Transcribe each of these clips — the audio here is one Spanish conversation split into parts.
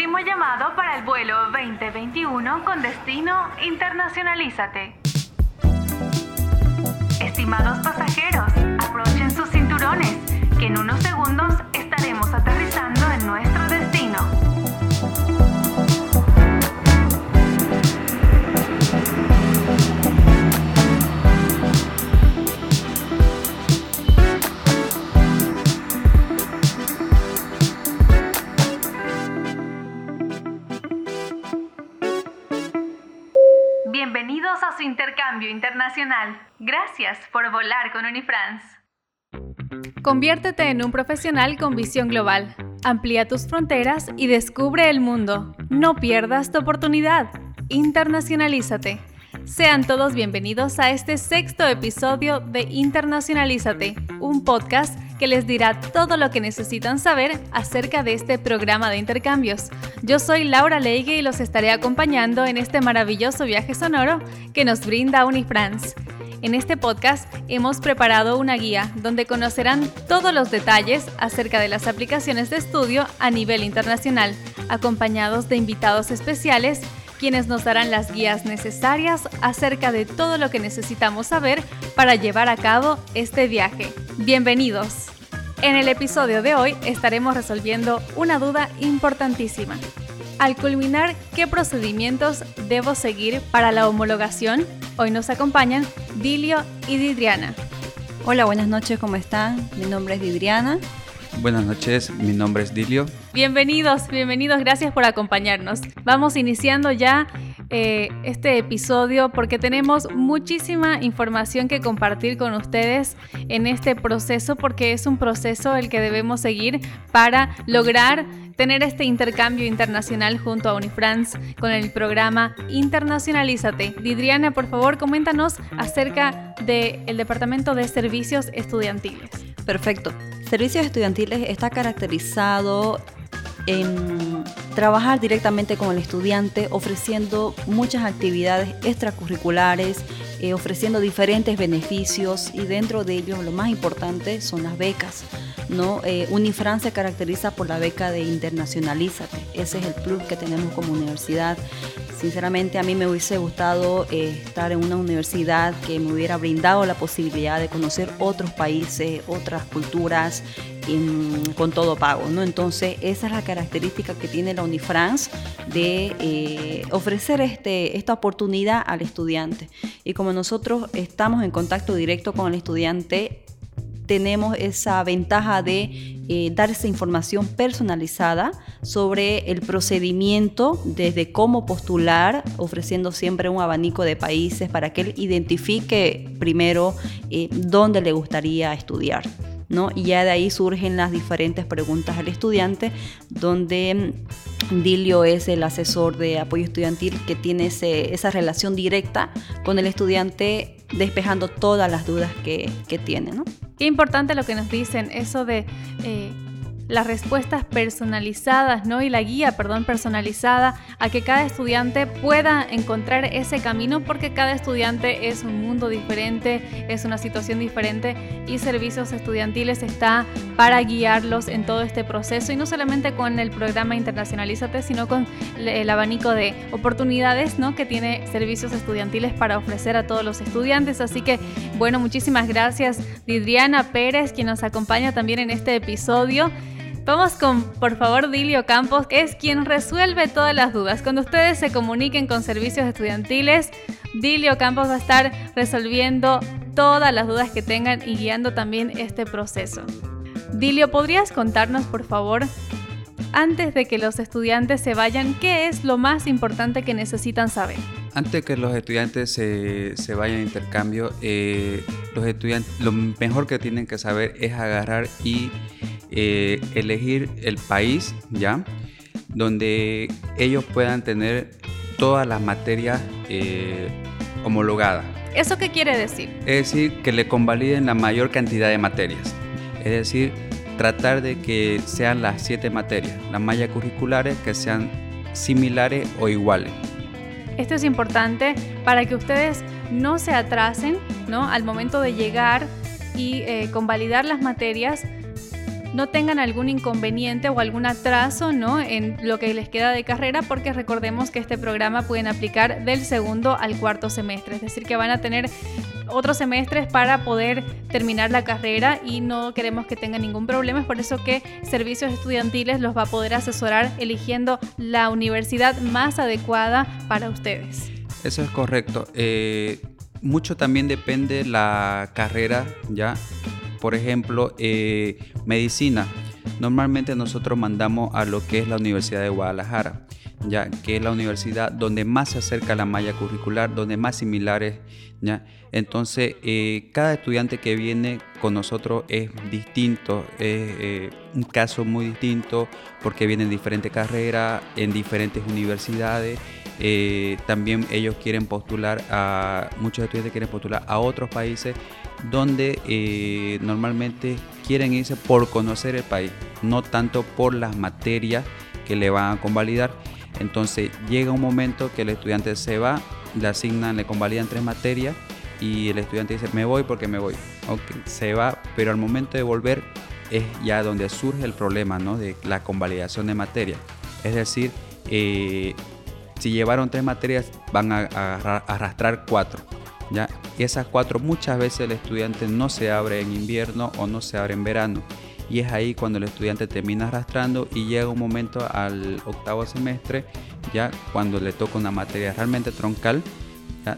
último llamado para el vuelo 2021 con destino Internacionalízate. Estimados pasajeros, aprochen sus cinturones, que en unos segundos internacional. Gracias por volar con Unifrance. Conviértete en un profesional con visión global. Amplía tus fronteras y descubre el mundo. No pierdas tu oportunidad. Internacionalízate. Sean todos bienvenidos a este sexto episodio de Internacionalízate, un podcast que les dirá todo lo que necesitan saber acerca de este programa de intercambios. Yo soy Laura Leigue y los estaré acompañando en este maravilloso viaje sonoro que nos brinda Unifrance. En este podcast hemos preparado una guía donde conocerán todos los detalles acerca de las aplicaciones de estudio a nivel internacional, acompañados de invitados especiales quienes nos darán las guías necesarias acerca de todo lo que necesitamos saber para llevar a cabo este viaje. Bienvenidos. En el episodio de hoy estaremos resolviendo una duda importantísima. Al culminar, ¿qué procedimientos debo seguir para la homologación? Hoy nos acompañan Dilio y Didriana. Hola, buenas noches, ¿cómo están? Mi nombre es Didriana. Buenas noches, mi nombre es Dilio. Bienvenidos, bienvenidos, gracias por acompañarnos. Vamos iniciando ya eh, este episodio porque tenemos muchísima información que compartir con ustedes en este proceso porque es un proceso el que debemos seguir para lograr tener este intercambio internacional junto a Unifrance con el programa Internacionalízate. Didriana, por favor, coméntanos acerca del Departamento de Servicios Estudiantiles. Perfecto. Servicios Estudiantiles está caracterizado en trabajar directamente con el estudiante, ofreciendo muchas actividades extracurriculares, eh, ofreciendo diferentes beneficios y dentro de ellos lo más importante son las becas. ¿no? Eh, Unifran se caracteriza por la beca de Internacionalízate, ese es el plus que tenemos como universidad. Sinceramente a mí me hubiese gustado eh, estar en una universidad que me hubiera brindado la posibilidad de conocer otros países, otras culturas con todo pago. ¿no? Entonces esa es la característica que tiene la Unifrance de eh, ofrecer este, esta oportunidad al estudiante. Y como nosotros estamos en contacto directo con el estudiante, tenemos esa ventaja de eh, dar esa información personalizada sobre el procedimiento, desde cómo postular, ofreciendo siempre un abanico de países para que él identifique primero eh, dónde le gustaría estudiar. ¿no? Y ya de ahí surgen las diferentes preguntas al estudiante, donde mm, Dilio es el asesor de apoyo estudiantil que tiene esa relación directa con el estudiante, despejando todas las dudas que, que tiene. ¿no? Qué importante lo que nos dicen, eso de eh, las respuestas personalizadas, ¿no? Y la guía, perdón, personalizada a que cada estudiante pueda encontrar ese camino porque cada estudiante es un mundo diferente, es una situación diferente y Servicios Estudiantiles está para guiarlos en todo este proceso y no solamente con el programa Internacionalízate, sino con el abanico de oportunidades, ¿no? Que tiene Servicios Estudiantiles para ofrecer a todos los estudiantes. Así que, bueno, muchísimas gracias Didriana Pérez, quien nos acompaña también en este episodio. Vamos con, por favor, Dilio Campos, que es quien resuelve todas las dudas. Cuando ustedes se comuniquen con servicios estudiantiles, Dilio Campos va a estar resolviendo todas las dudas que tengan y guiando también este proceso. Dilio, ¿podrías contarnos, por favor, antes de que los estudiantes se vayan, qué es lo más importante que necesitan saber? Antes que los estudiantes se, se vayan a intercambio, eh, los estudiantes, lo mejor que tienen que saber es agarrar y eh, elegir el país, ¿ya? Donde ellos puedan tener todas las materias eh, homologadas. ¿Eso qué quiere decir? Es decir, que le convaliden la mayor cantidad de materias. Es decir, tratar de que sean las siete materias, las mallas curriculares que sean similares o iguales. Esto es importante para que ustedes no se atrasen ¿no? al momento de llegar y eh, convalidar las materias no tengan algún inconveniente o algún atraso ¿no? en lo que les queda de carrera, porque recordemos que este programa pueden aplicar del segundo al cuarto semestre, es decir, que van a tener otros semestres para poder terminar la carrera y no queremos que tengan ningún problema. Es por eso que Servicios Estudiantiles los va a poder asesorar eligiendo la universidad más adecuada para ustedes. Eso es correcto. Eh, mucho también depende la carrera, ¿ya? Por ejemplo, eh, medicina. Normalmente nosotros mandamos a lo que es la Universidad de Guadalajara, ya que es la universidad donde más se acerca la malla curricular, donde más similares, ¿ya? Entonces, eh, cada estudiante que viene con nosotros es distinto, es eh, un caso muy distinto porque vienen en diferentes carreras, en diferentes universidades eh, también ellos quieren postular a, muchos estudiantes quieren postular a otros países donde eh, normalmente quieren irse por conocer el país, no tanto por las materias que le van a convalidar. Entonces llega un momento que el estudiante se va, le asignan, le convalidan tres materias y el estudiante dice, me voy porque me voy. Se va, pero al momento de volver es ya donde surge el problema ¿no? de la convalidación de materia. Es decir, eh, si llevaron tres materias, van a, arrastrar cuatro. ¿ya? Y esas cuatro muchas veces el estudiante no se abre en invierno o no se abre en verano. Y es ahí cuando el estudiante termina arrastrando y llega un momento al octavo semestre, ya cuando le toca una materia realmente troncal,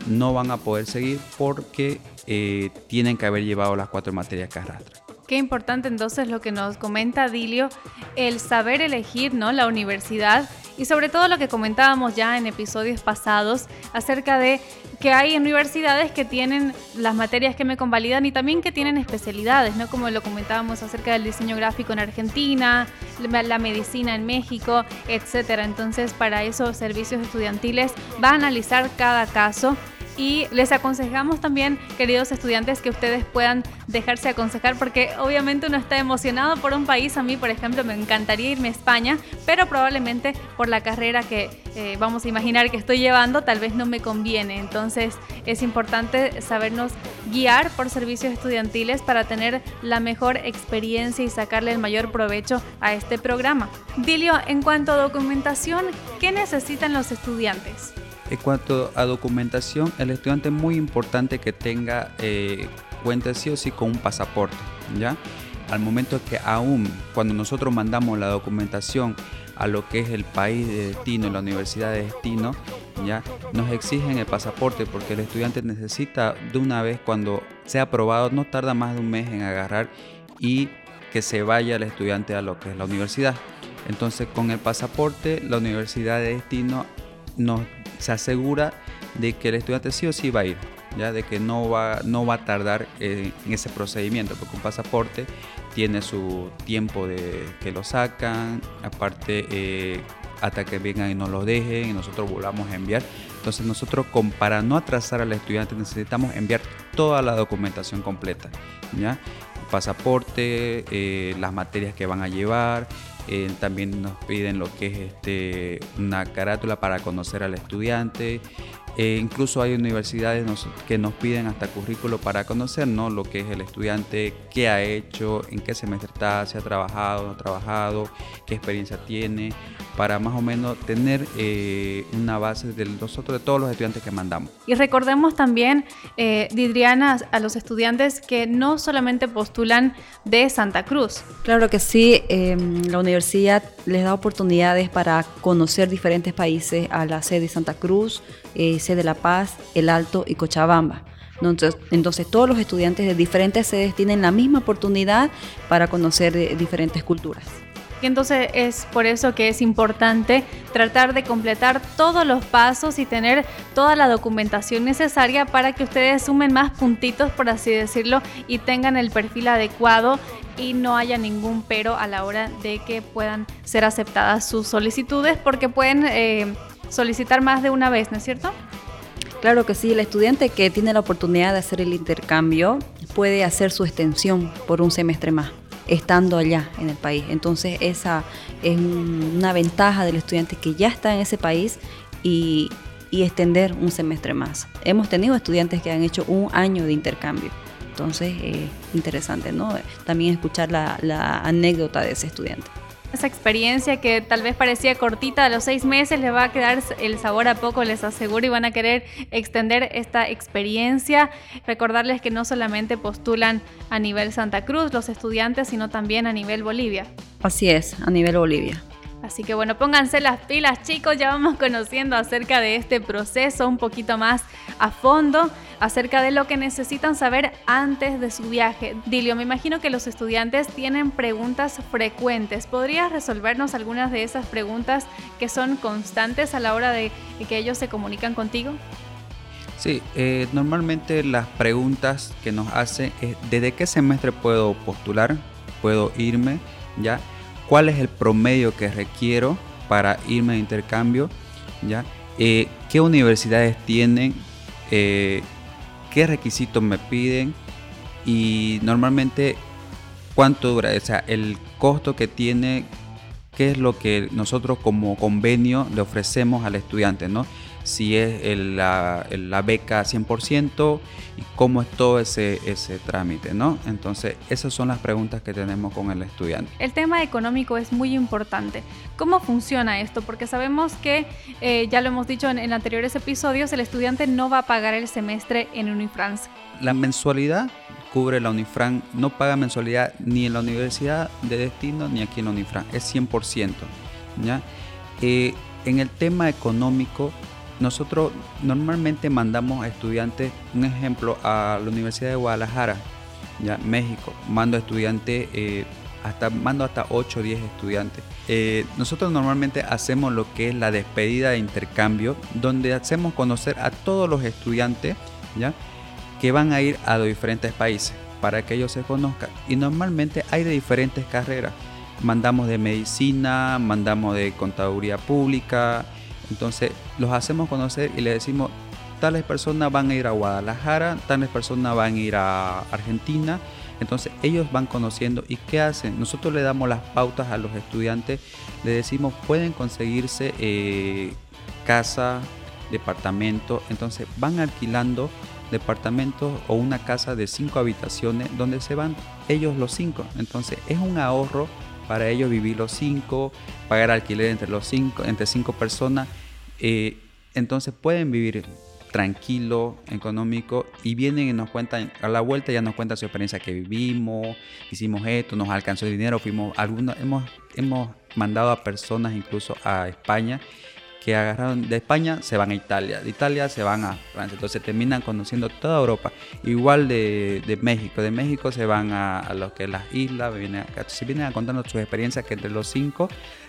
no van a poder seguir porque eh, tienen que haber llevado las cuatro materias que arrastran. Qué importante entonces lo que nos comenta Dilio, el saber elegir ¿no? la universidad y sobre todo lo que comentábamos ya en episodios pasados acerca de que hay universidades que tienen las materias que me convalidan y también que tienen especialidades, ¿no? Como lo comentábamos acerca del diseño gráfico en Argentina, la medicina en México, etcétera. Entonces, para esos servicios estudiantiles va a analizar cada caso y les aconsejamos también, queridos estudiantes, que ustedes puedan dejarse aconsejar porque obviamente uno está emocionado por un país. A mí, por ejemplo, me encantaría irme a España, pero probablemente por la carrera que eh, vamos a imaginar que estoy llevando, tal vez no me conviene. Entonces es importante sabernos guiar por servicios estudiantiles para tener la mejor experiencia y sacarle el mayor provecho a este programa. Dilio, en cuanto a documentación, ¿qué necesitan los estudiantes? En cuanto a documentación, el estudiante es muy importante que tenga eh, cuenta sí o sí con un pasaporte, ¿ya? Al momento que aún cuando nosotros mandamos la documentación a lo que es el país de destino, la universidad de destino, ya nos exigen el pasaporte porque el estudiante necesita de una vez cuando sea aprobado, no tarda más de un mes en agarrar y que se vaya el estudiante a lo que es la universidad. Entonces con el pasaporte la universidad de destino nos se asegura de que el estudiante sí o sí va a ir, ya de que no va, no va a tardar en ese procedimiento, porque un pasaporte tiene su tiempo de que lo sacan, aparte eh, hasta que vengan y nos lo dejen y nosotros volvamos a enviar. Entonces nosotros para no atrasar al estudiante necesitamos enviar toda la documentación completa, ya pasaporte, eh, las materias que van a llevar, eh, también nos piden lo que es este, una carátula para conocer al estudiante. Eh, incluso hay universidades que nos piden hasta currículo para conocer ¿no? lo que es el estudiante, qué ha hecho, en qué semestre está, si ha trabajado, no ha trabajado, qué experiencia tiene, para más o menos tener eh, una base de nosotros, de todos los estudiantes que mandamos. Y recordemos también, eh, Didriana, a los estudiantes que no solamente postulan de Santa Cruz. Claro que sí, em, la universidad les da oportunidades para conocer diferentes países a la sede de Santa Cruz, eh, sede La Paz, El Alto y Cochabamba. Entonces, entonces, todos los estudiantes de diferentes sedes tienen la misma oportunidad para conocer diferentes culturas. Entonces es por eso que es importante tratar de completar todos los pasos y tener toda la documentación necesaria para que ustedes sumen más puntitos, por así decirlo, y tengan el perfil adecuado y no haya ningún pero a la hora de que puedan ser aceptadas sus solicitudes, porque pueden eh, solicitar más de una vez, ¿no es cierto? Claro que sí, el estudiante que tiene la oportunidad de hacer el intercambio puede hacer su extensión por un semestre más estando allá en el país. Entonces esa es una ventaja del estudiante que ya está en ese país y, y extender un semestre más. Hemos tenido estudiantes que han hecho un año de intercambio. Entonces, eh, interesante, ¿no? También escuchar la, la anécdota de ese estudiante esa experiencia que tal vez parecía cortita a los seis meses, les va a quedar el sabor a poco, les aseguro, y van a querer extender esta experiencia. Recordarles que no solamente postulan a nivel Santa Cruz los estudiantes, sino también a nivel Bolivia. Así es, a nivel Bolivia. Así que bueno, pónganse las pilas chicos, ya vamos conociendo acerca de este proceso un poquito más a fondo, acerca de lo que necesitan saber antes de su viaje. Dilio, me imagino que los estudiantes tienen preguntas frecuentes. ¿Podrías resolvernos algunas de esas preguntas que son constantes a la hora de que ellos se comunican contigo? Sí, eh, normalmente las preguntas que nos hacen es ¿desde qué semestre puedo postular? ¿Puedo irme? ¿Ya? cuál es el promedio que requiero para irme de intercambio, ¿ya? Eh, qué universidades tienen, eh, qué requisitos me piden y normalmente cuánto dura, o sea, el costo que tiene, qué es lo que nosotros como convenio le ofrecemos al estudiante, ¿no? Si es la, la, beca 100% y cómo es todo ese, ese trámite, ¿no? Entonces, esas son las preguntas que tenemos con el estudiante. El tema económico es muy importante. ¿Cómo funciona esto? Porque sabemos que, eh, ya lo hemos dicho en, en, anteriores episodios, el estudiante no va a pagar el semestre en Unifrance. La mensualidad cubre la Unifran, no paga mensualidad ni en la universidad de destino ni aquí en la Unifran, es 100%. ¿ya? Eh, en el tema económico, nosotros normalmente mandamos a estudiantes, un ejemplo, a la Universidad de Guadalajara, ya México, mando estudiantes, eh, hasta, mando hasta 8 o 10 estudiantes. Eh, nosotros normalmente hacemos lo que es la despedida de intercambio, donde hacemos conocer a todos los estudiantes ¿ya? que van a ir a los diferentes países para que ellos se conozcan. Y normalmente hay de diferentes carreras. Mandamos de medicina, mandamos de contaduría pública, entonces los hacemos conocer y les decimos, tales personas van a ir a Guadalajara, tales personas van a ir a Argentina. Entonces ellos van conociendo y qué hacen. Nosotros le damos las pautas a los estudiantes, le decimos pueden conseguirse eh, casa, departamento. Entonces van alquilando departamentos o una casa de cinco habitaciones donde se van ellos los cinco. Entonces es un ahorro para ellos vivir los cinco, pagar alquiler entre los cinco, entre cinco personas eh, entonces pueden vivir tranquilo, económico y vienen y nos cuentan, a la vuelta ya nos cuentan su experiencia que vivimos, hicimos esto, nos alcanzó el dinero, fuimos algunos, hemos, hemos mandado a personas incluso a España que agarraron de España se van a Italia, de Italia se van a Francia, entonces terminan conociendo toda Europa, igual de, México, de México se van a, a que las islas, vienen vienen a contarnos sus experiencias que entre los cinco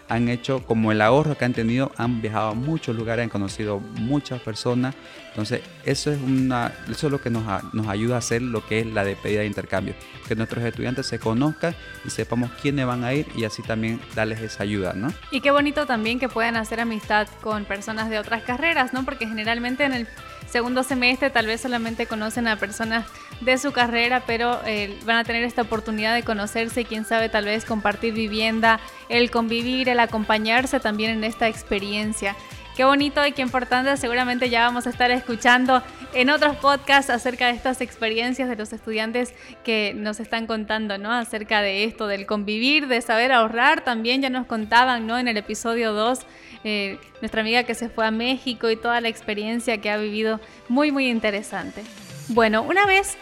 han hecho como el ahorro que han tenido, han viajado a muchos lugares, han conocido muchas personas. Entonces, eso es, una, eso es lo que nos, nos ayuda a hacer lo que es la despedida de intercambio. Que nuestros estudiantes se conozcan y sepamos quiénes van a ir y así también darles esa ayuda, ¿no? Y qué bonito también que puedan hacer amistad con personas de otras carreras, ¿no? Porque generalmente en el segundo semestre tal vez solamente conocen a personas de su carrera, pero eh, van a tener esta oportunidad de conocerse y quién sabe tal vez compartir vivienda, el convivir, el acompañarse también en esta experiencia. Qué bonito y qué importante, seguramente ya vamos a estar escuchando en otros podcasts acerca de estas experiencias de los estudiantes que nos están contando, ¿no? Acerca de esto, del convivir, de saber ahorrar, también ya nos contaban, ¿no? En el episodio 2 eh, nuestra amiga que se fue a México y toda la experiencia que ha vivido, muy, muy interesante. Bueno, una vez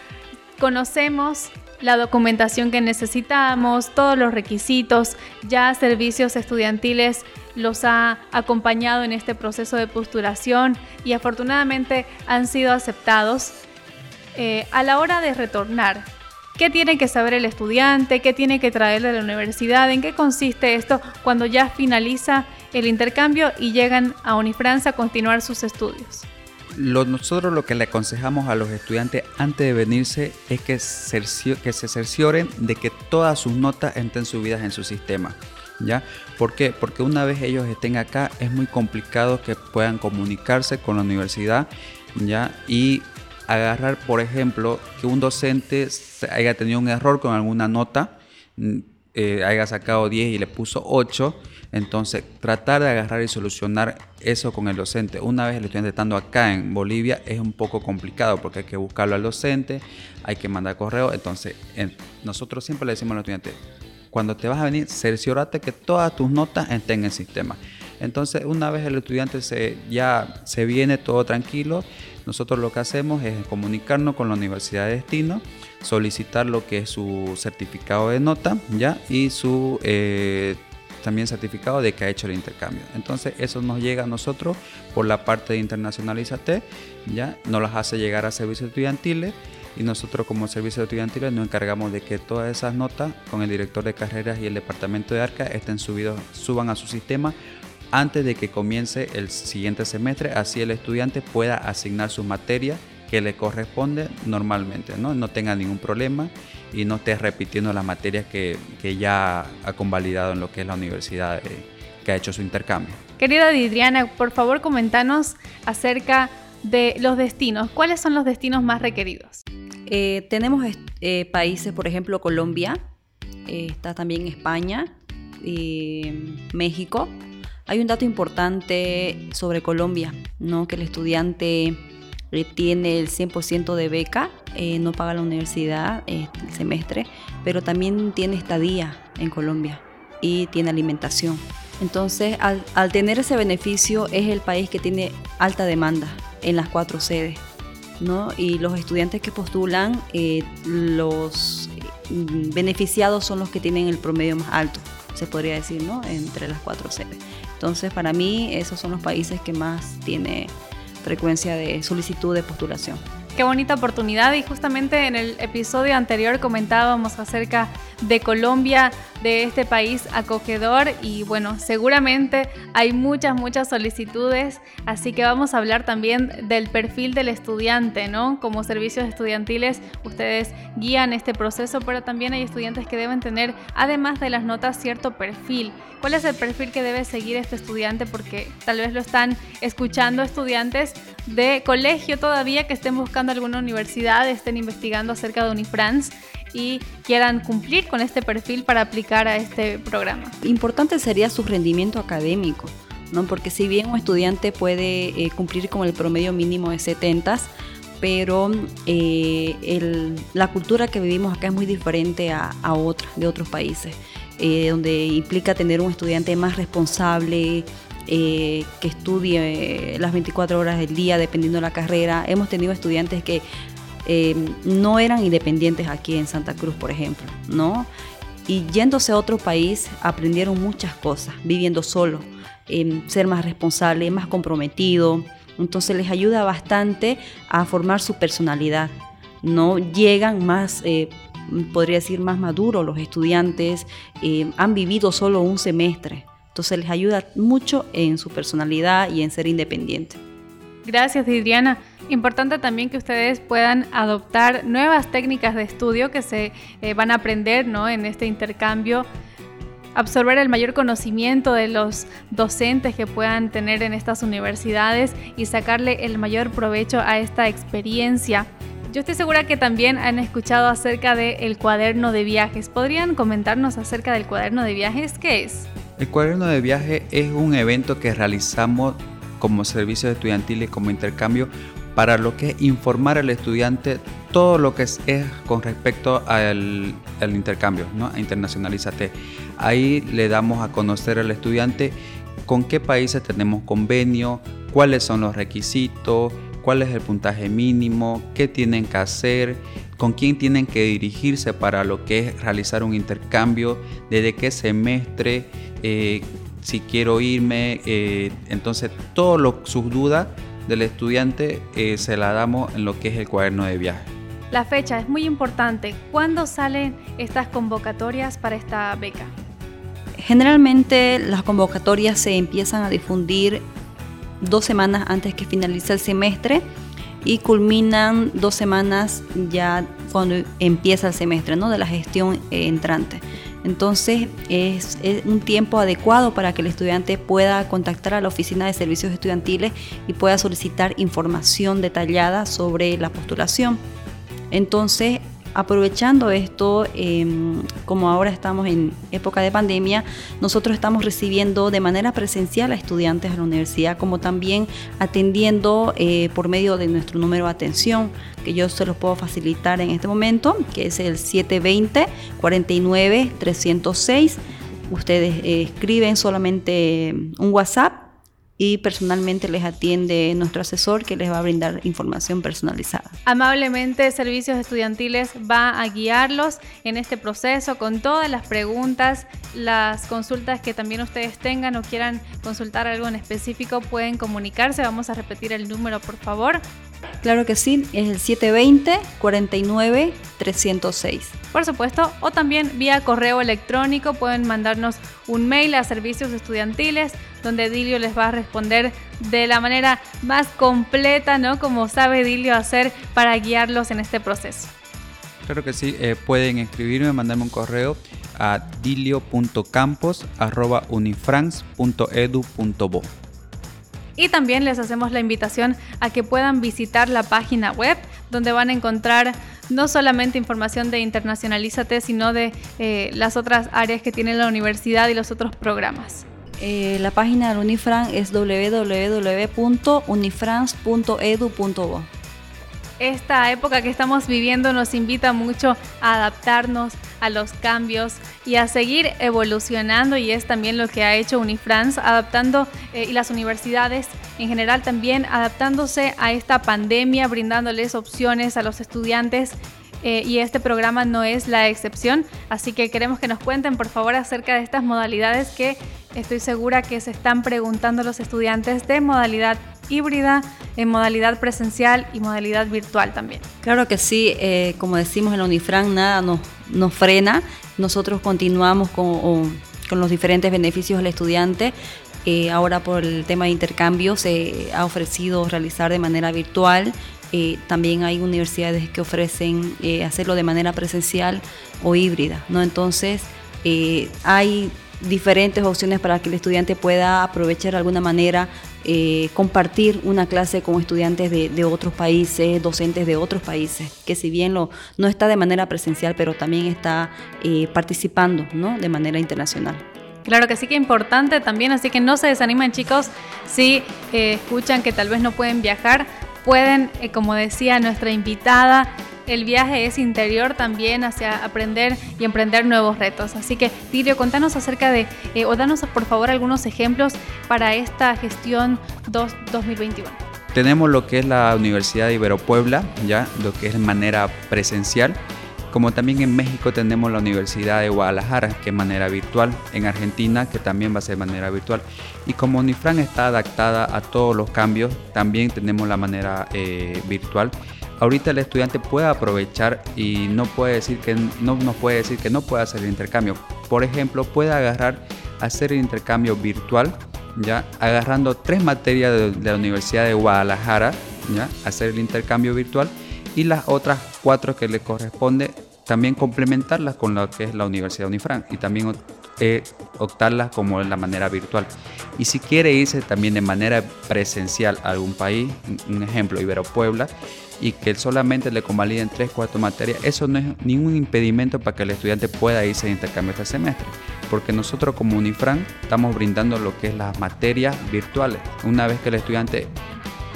conocemos la documentación que necesitamos, todos los requisitos, ya servicios estudiantiles los ha acompañado en este proceso de postulación y afortunadamente han sido aceptados. Eh, a la hora de retornar, ¿qué tiene que saber el estudiante? ¿Qué tiene que traer de la universidad? ¿En qué consiste esto cuando ya finaliza el intercambio y llegan a Unifrance a continuar sus estudios. Nosotros lo que le aconsejamos a los estudiantes antes de venirse es que, se cercioren de que todas sus notas estén subidas en su sistema. ¿Ya? ¿Por qué? Porque una vez ellos estén acá es muy complicado que puedan comunicarse con la universidad ¿ya? y agarrar, por ejemplo, que un docente haya tenido un error con alguna nota, mm, eh, haya sacado 10 y le puso 8, Entonces, tratar de agarrar y solucionar eso con el docente. Una vez el estudiante estando acá en Bolivia es un poco complicado porque hay que buscarlo al docente, hay que mandar correo. Entonces, nosotros siempre le decimos al estudiante, cuando te vas a venir, cerciorate que todas tus notas estén en el sistema. Entonces, una vez el estudiante se, ya se viene todo tranquilo, nosotros lo que hacemos es comunicarnos con la Universidad de Destino, solicitar lo que es su certificado de nota ¿ya? y su eh, también certificado de que ha hecho el intercambio. Entonces eso nos llega a nosotros por la parte de Internacionalízate, ¿ya? nos las hace llegar a servicios estudiantiles y nosotros como servicios estudiantiles nos encargamos de que todas esas notas con el director de carreras y el departamento de ARCA estén subidos, suban a su sistema antes de que comience el siguiente semestre, así el estudiante pueda asignar su materia que le corresponde normalmente, no, no tenga ningún problema y no esté repitiendo las materias que, que ya ha convalidado en lo que es la universidad eh, que ha hecho su intercambio. Querida Didriana, por favor comentanos acerca de los destinos. ¿Cuáles son los destinos más requeridos? Eh, tenemos eh, países, por ejemplo, Colombia, está también España, y México. Hay un dato importante sobre Colombia, ¿no? que el estudiante tiene el 100% de beca, eh, no paga la universidad eh, el semestre, pero también tiene estadía en Colombia y tiene alimentación. Entonces, al, tener ese beneficio, es el país que tiene alta demanda en las cuatro sedes. ¿no? Y los estudiantes que postulan, eh, los beneficiados son los que tienen el promedio más alto, se podría decir, ¿no? entre las cuatro sedes. Entonces, para mí, esos son los países que más tiene frecuencia de solicitud de postulación. Qué bonita oportunidad y justamente en el episodio anterior comentábamos acerca de Colombia, de este país acogedor y bueno, seguramente hay muchas, muchas solicitudes, así que vamos a hablar también del perfil del estudiante, ¿no? Como servicios estudiantiles, ustedes guían este proceso, pero también hay estudiantes que deben tener, además de las notas, cierto perfil. ¿Cuál es el perfil que debe seguir este estudiante? Porque tal vez lo están escuchando estudiantes de colegio todavía que estén buscando alguna universidad, estén investigando acerca de Unifrance y quieran cumplir con este perfil para aplicar a este programa. Importante sería su rendimiento académico, ¿no? porque si bien un estudiante puede eh, cumplir con el promedio mínimo de 70, pero eh, la cultura que vivimos acá es muy diferente a, a otra, de otros países, eh, donde implica tener un estudiante más responsable, que estudie las 24 horas del día dependiendo de la carrera. Hemos tenido estudiantes que eh, no eran independientes aquí en Santa Cruz, por ejemplo, ¿no? Y yéndose a otro país aprendieron muchas cosas, viviendo solo, eh, ser más responsable, más comprometido. Entonces les ayuda bastante a formar su personalidad. No llegan más, eh, podría decir, más maduros los estudiantes, han vivido solo un semestre. Entonces les ayuda mucho en su personalidad y en ser independiente. Gracias, Adriana. Importante también que ustedes puedan adoptar nuevas técnicas de estudio que se eh, van a aprender ¿no? en este intercambio absorber el mayor conocimiento de los docentes que puedan tener en estas universidades y sacarle el mayor provecho a esta experiencia. Yo estoy segura que también han escuchado acerca del cuaderno de viajes. ¿Podrían comentarnos acerca del cuaderno de viajes? ¿Qué es? El cuaderno de viaje es un evento que realizamos como servicios estudiantiles, como intercambio, para lo que es informar al estudiante todo lo que es, con respecto al, intercambio, ¿no? Internacionalízate. Ahí le damos a conocer al estudiante con qué países tenemos convenio, cuáles son los requisitos, cuál es el puntaje mínimo, qué tienen que hacer, con quién tienen que dirigirse para lo que es realizar un intercambio, desde qué semestre, eh, si quiero irme, eh, entonces todas sus dudas del estudiante eh, se la damos en lo que es el cuaderno de viaje. La fecha es muy importante. ¿Cuándo salen estas convocatorias para esta beca? Generalmente las convocatorias se empiezan a difundir dos semanas antes que finalice el semestre y culminan dos semanas ya cuando empieza el semestre ¿no? de la gestión entrante. Entonces es, un tiempo adecuado para que el estudiante pueda contactar a la Oficina de Servicios Estudiantiles y pueda solicitar información detallada sobre la postulación. Entonces, aprovechando esto, em, como ahora estamos en época de pandemia, nosotros estamos recibiendo de manera presencial a estudiantes a la universidad, como también atendiendo eh, por medio de nuestro número de atención, que yo se los puedo facilitar en este momento, que es el 720 49 306. Ustedes eh, escriben solamente un WhatsApp y personalmente les atiende nuestro asesor que les va a brindar información personalizada. Amablemente Servicios Estudiantiles va a guiarlos en este proceso con todas las preguntas, las consultas que también ustedes tengan o quieran consultar algo en específico pueden comunicarse. Vamos a repetir el número por favor. Claro que sí, es el 720-49-306. Por supuesto, o también vía correo electrónico pueden mandarnos un mail a servicios estudiantiles donde Dilio les va a responder de la manera más completa, ¿no? Como sabe Dilio hacer para guiarlos en este proceso. Claro que sí, eh, pueden escribirme, mandarme un correo a dilio.campos.unifrance.edu.bo. Y también les hacemos la invitación a que puedan visitar la página web donde van a encontrar no solamente información de Internacionalízate, sino de eh, las otras áreas que tiene la universidad y los otros programas. Eh, la página de Unifran es www.unifrance.edu.bo esta época que estamos viviendo nos invita mucho a adaptarnos a los cambios y a seguir evolucionando y es también lo que ha hecho Unifrance, adaptando eh, y las universidades en general también adaptándose a esta pandemia, brindándoles opciones a los estudiantes eh, y este programa no es la excepción, así que queremos que nos cuenten por favor acerca de estas modalidades que estoy segura que se están preguntando los estudiantes de modalidad híbrida, en modalidad presencial y modalidad virtual también. Claro que sí, eh, como decimos en la Unifran, nada nos, nos frena. Nosotros continuamos con, con los diferentes beneficios del estudiante. Eh, ahora por el tema de intercambio se ha ofrecido realizar de manera virtual. Eh, también hay universidades que ofrecen hacerlo de manera presencial o híbrida, ¿no? Entonces hay diferentes opciones para que el estudiante pueda aprovechar de alguna manera eh, compartir una clase con estudiantes de, otros países, docentes de otros países, que si bien lo, no está de manera presencial, pero también está eh, participando ¿no? de manera internacional. Claro que sí que importante también, así que no se desanimen chicos si eh, escuchan que tal vez no pueden viajar, pueden, como decía nuestra invitada, el viaje es interior también hacia aprender y emprender nuevos retos. Así que, Tirio, contanos acerca de, eh, o danos por favor algunos ejemplos para esta gestión 2, 2021. Tenemos lo que es la Universidad de Ibero Puebla, ya, lo que es de manera presencial. Como también en México tenemos la Universidad de Guadalajara, que es manera virtual. En Argentina, que también va a ser manera virtual. Y como Unifran está adaptada a todos los cambios, también tenemos la manera eh, virtual ahorita el estudiante puede aprovechar y no puede decir que no nos puede decir que no puede hacer el intercambio. Por ejemplo, puede agarrar hacer el intercambio virtual, ya agarrando tres materias de, la Universidad de Guadalajara, ya hacer el intercambio virtual y las otras cuatro que le corresponde también complementarlas con lo que es la Universidad Unifran y también eh, optarlas como en la manera virtual. Y si quiere irse también de manera presencial a algún país, un ejemplo, Ibero Puebla, y que solamente le convaliden 3, 4 materias, eso no es ningún impedimento para que el estudiante pueda irse de intercambio este semestre, porque nosotros como Unifran estamos brindando lo que es las materias virtuales. Una vez que el estudiante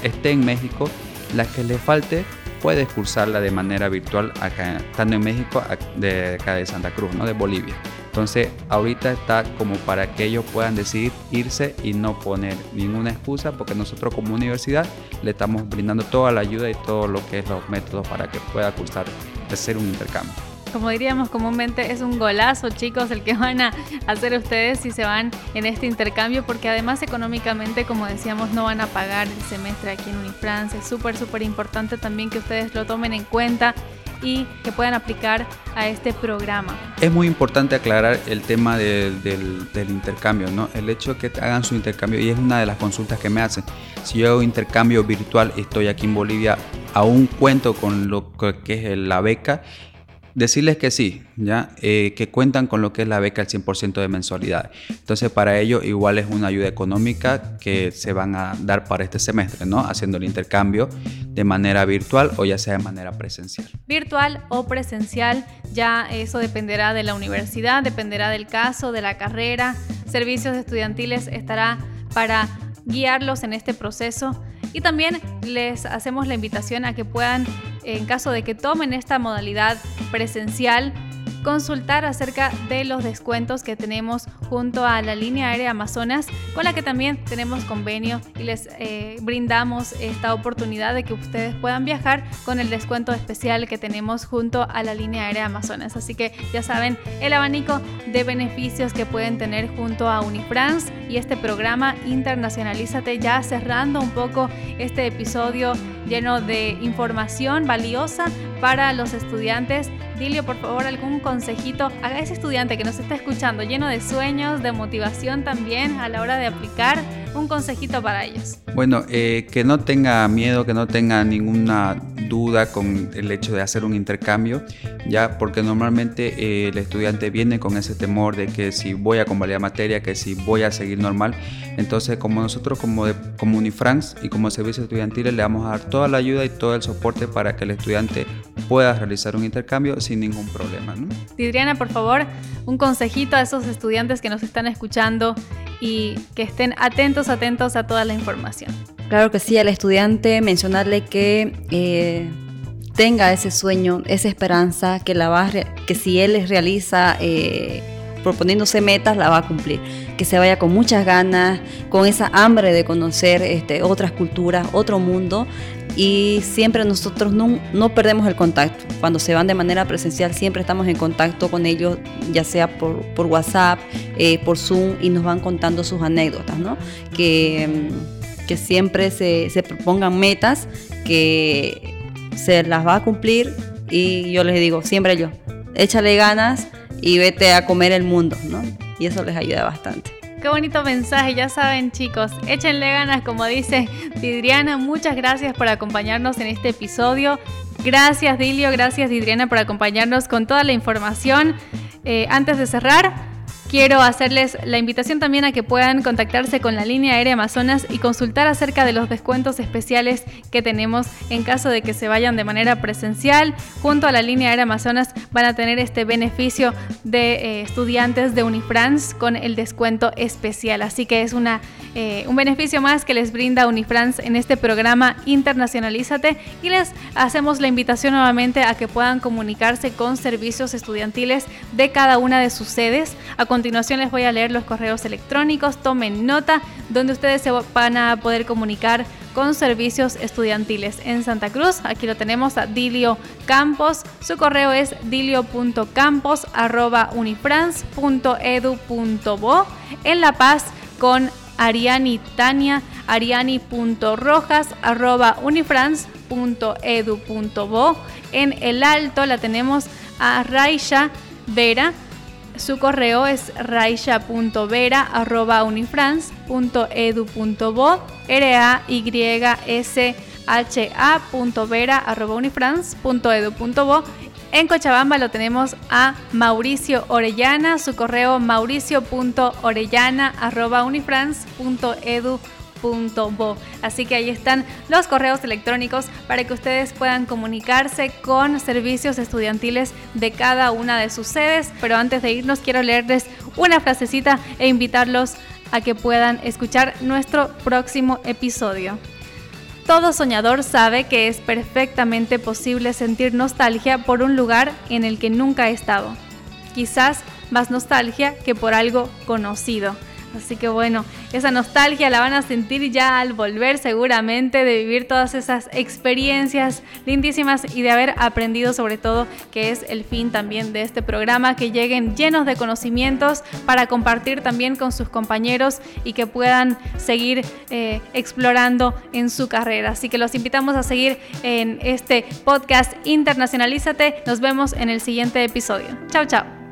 esté en México, la que le falte puede cursarla de manera virtual acá, estando en México, de acá de Santa Cruz, ¿no? de Bolivia. Entonces, ahorita está como para que ellos puedan decidir irse y no poner ninguna excusa, porque nosotros como universidad le estamos brindando toda la ayuda y todo lo que es los métodos para que pueda cursar, hacer un intercambio como diríamos comúnmente, es un golazo, chicos, el que van a hacer ustedes si se van en este intercambio, porque además económicamente, como decíamos, no van a pagar el semestre aquí en Unifrance. Es súper, súper importante también que ustedes lo tomen en cuenta y que puedan aplicar a este programa. Es muy importante aclarar el tema del, del, intercambio, ¿no? El hecho de que hagan su intercambio, y es una de las consultas que me hacen. Si yo hago intercambio virtual estoy aquí en Bolivia, aún cuento con lo que es la beca decirles que sí, ¿ya? Eh, que cuentan con lo que es la beca al 100% de mensualidad. Entonces, para ello, igual es una ayuda económica que se van a dar para este semestre, ¿no? Haciendo el intercambio de manera virtual o ya sea de manera presencial. Virtual o presencial, ya eso dependerá de la universidad, dependerá del caso, de la carrera. Servicios estudiantiles estará para guiarlos en este proceso. Y también les hacemos la invitación a que puedan en caso de que tomen esta modalidad presencial, consultar acerca de los descuentos que tenemos junto a la línea aérea Amazonas, con la que también tenemos convenio y les eh, brindamos esta oportunidad de que ustedes puedan viajar con el descuento especial que tenemos junto a la línea aérea Amazonas. Así que ya saben el abanico de beneficios que pueden tener junto a Unifrance y este programa Internacionalízate ya cerrando un poco este episodio lleno de información valiosa para los estudiantes. Dilio, por favor, algún consejito a ese estudiante que nos está escuchando, lleno de sueños, de motivación también a la hora de aplicar, un consejito para ellos. Bueno, eh, que no tenga miedo, que no tenga ninguna duda con el hecho de hacer un intercambio, ya porque normalmente eh, el estudiante viene con ese temor de que si voy a convalidar materia, que si voy a seguir normal. Entonces, como nosotros como, de, como Unifrance y como servicios estudiantiles le vamos a dar toda la ayuda y todo el soporte para que el estudiante pueda realizar un intercambio sin ningún problema. ¿no? Por favor, un consejito a esos estudiantes que nos están escuchando y que estén atentos, atentos a toda la información. Claro que sí, al estudiante mencionarle que eh, tenga ese sueño, esa esperanza, que, la va que si él realiza eh, proponiéndose metas, la va a cumplir. Que se vaya con muchas ganas, con esa hambre de conocer este, otras culturas, otro mundo. Y siempre nosotros no, no, perdemos el contacto. Cuando se van de manera presencial, siempre estamos en contacto con ellos, ya sea por, por WhatsApp, eh, por Zoom, y nos van contando sus anécdotas, ¿no? Que, que siempre se, se propongan metas, que se las va a cumplir. Y yo les digo, siempre yo, échale ganas y vete a comer el mundo, ¿no? Y eso les ayuda bastante. Qué bonito mensaje, ya saben chicos, échenle ganas como dice Didriana, muchas gracias por acompañarnos en este episodio. Gracias Dilio, gracias Didriana por acompañarnos con toda la información. Eh, antes de cerrar, Quiero hacerles la invitación también a que puedan contactarse con la línea aérea Amazonas y consultar acerca de los descuentos especiales que tenemos en caso de que se vayan de manera presencial. Junto a la línea aérea Amazonas van a tener este beneficio de eh, estudiantes de Unifrance con el descuento especial. Así que es una, eh, un beneficio más que les brinda Unifrance en este programa Internacionalízate y les hacemos la invitación nuevamente a que puedan comunicarse con servicios estudiantiles de cada una de sus sedes. A continuación les voy a leer los correos electrónicos, tomen nota, donde ustedes se van a poder comunicar con servicios estudiantiles en Santa Cruz. Aquí lo tenemos a Dilio Campos. Su correo es dilio.campos.unifrance.edu.bo. En La Paz con Ariani Tania, ariani.rojas.unifrance.edu.bo. En El Alto la tenemos a Raisha Vera su correo es raisha.vera.unifrance.edu.bo r a y s h a.vera.unifrance.edu.bo en Cochabamba lo tenemos a Mauricio Orellana, su correo mauricio.orellana.unifrance.edu.bo Así que ahí están los correos electrónicos para que ustedes puedan comunicarse con servicios estudiantiles de cada una de sus sedes. Pero antes de irnos quiero leerles una frasecita e invitarlos a que puedan escuchar nuestro próximo episodio. Todo soñador sabe que es perfectamente posible sentir nostalgia por un lugar en el que nunca ha estado. Quizás más nostalgia que por algo conocido. Así que bueno, esa nostalgia la van a sentir ya al volver seguramente de vivir todas esas experiencias lindísimas y de haber aprendido sobre todo que es el fin también de este programa, que lleguen llenos de conocimientos para compartir también con sus compañeros y que puedan seguir eh, explorando en su carrera. Así que los invitamos a seguir en este podcast Internacionalízate. Nos vemos en el siguiente episodio. Chao, chao.